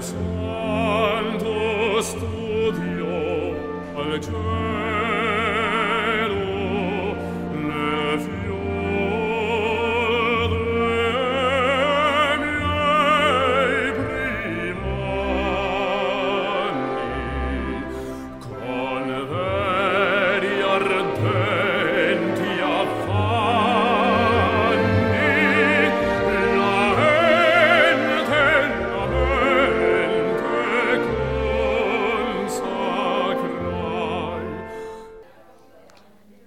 al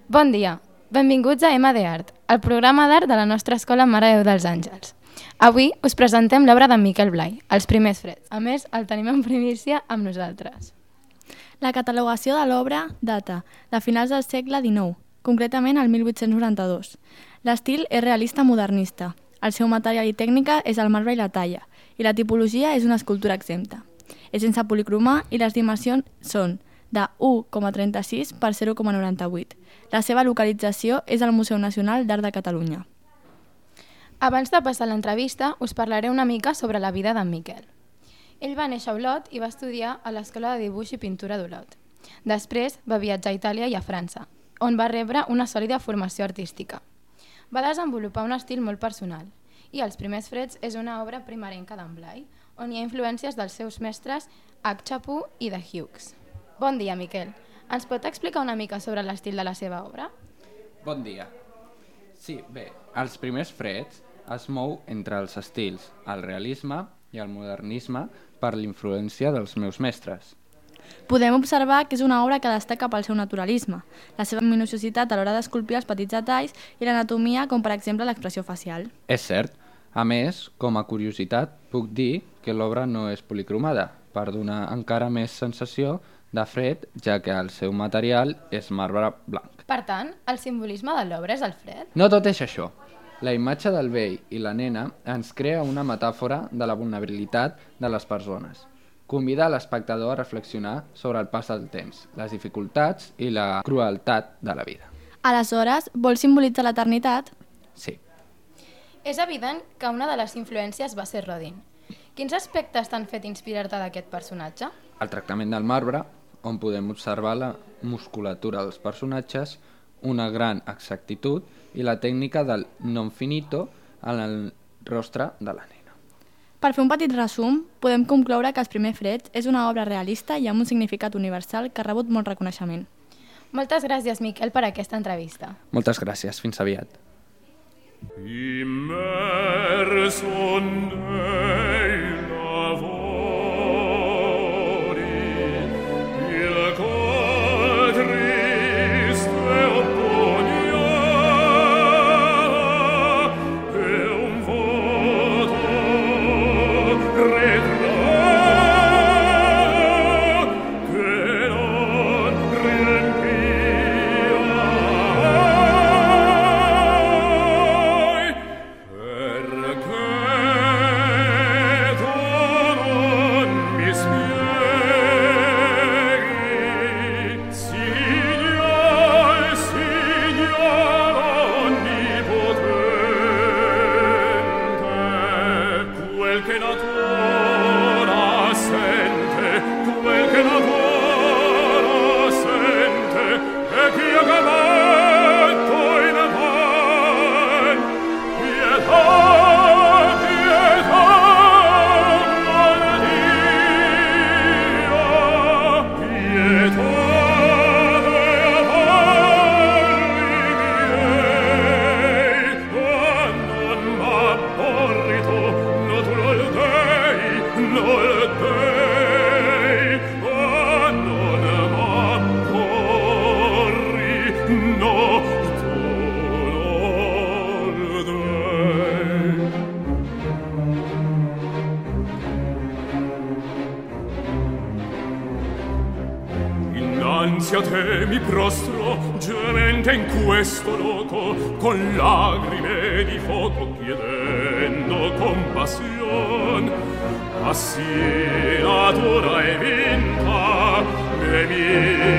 Bon dia, benvinguts a M de Art, el programa d'art de la nostra escola Mare de Déu dels Àngels. Avui us presentem l'obra d'en Miquel Blai, Els primers freds. A més, el tenim en primícia amb nosaltres. La catalogació de l'obra data de finals del segle XIX, concretament el 1892. L'estil és realista modernista. El seu material i tècnica és el marbre i la talla, i la tipologia és una escultura exempta. És sense policromar i les dimensions són de 1,36 per 0,98. La seva localització és al Museu Nacional d'Art de Catalunya. Abans de passar l'entrevista, us parlaré una mica sobre la vida d'en Miquel. Ell va néixer a Olot i va estudiar a l'Escola de Dibuix i Pintura d'Olot. Després va viatjar a Itàlia i a França, on va rebre una sòlida formació artística. Va desenvolupar un estil molt personal i Els primers freds és una obra primerenca d'en Blai, on hi ha influències dels seus mestres Akchapu i de Hughes. Bon dia, Miquel. Ens pot explicar una mica sobre l'estil de la seva obra? Bon dia. Sí, bé, els primers freds es mou entre els estils, el realisme i el modernisme per l'influència dels meus mestres. Podem observar que és una obra que destaca pel seu naturalisme, la seva minuciositat a l'hora d'esculpir els petits detalls i l'anatomia, com per exemple l'expressió facial. És cert, a més, com a curiositat, puc dir que l'obra no és policromada, per donar encara més sensació de fred, ja que el seu material és marbre blanc. Per tant, el simbolisme de l'obra és el fred? No tot és això. La imatge del vell i la nena ens crea una metàfora de la vulnerabilitat de les persones. Convida l'espectador a reflexionar sobre el pas del temps, les dificultats i la crueltat de la vida. Aleshores, vol simbolitzar l'eternitat? Sí. És evident que una de les influències va ser Rodin. Quins aspectes t'han fet inspirar-te d'aquest personatge? El tractament del marbre, on podem observar la musculatura dels personatges, una gran exactitud i la tècnica del non finito en el rostre de la nena. Per fer un petit resum, podem concloure que Els primers freds és una obra realista i amb un significat universal que ha rebut molt reconeixement. Moltes gràcies, Miquel, per aquesta entrevista. Moltes gràcies, fins aviat. Immer sonnenschein innanzi a te mi prostro gemente in questo loco con lagrime di fuoco chiedendo compassion assi natura è vinta me mia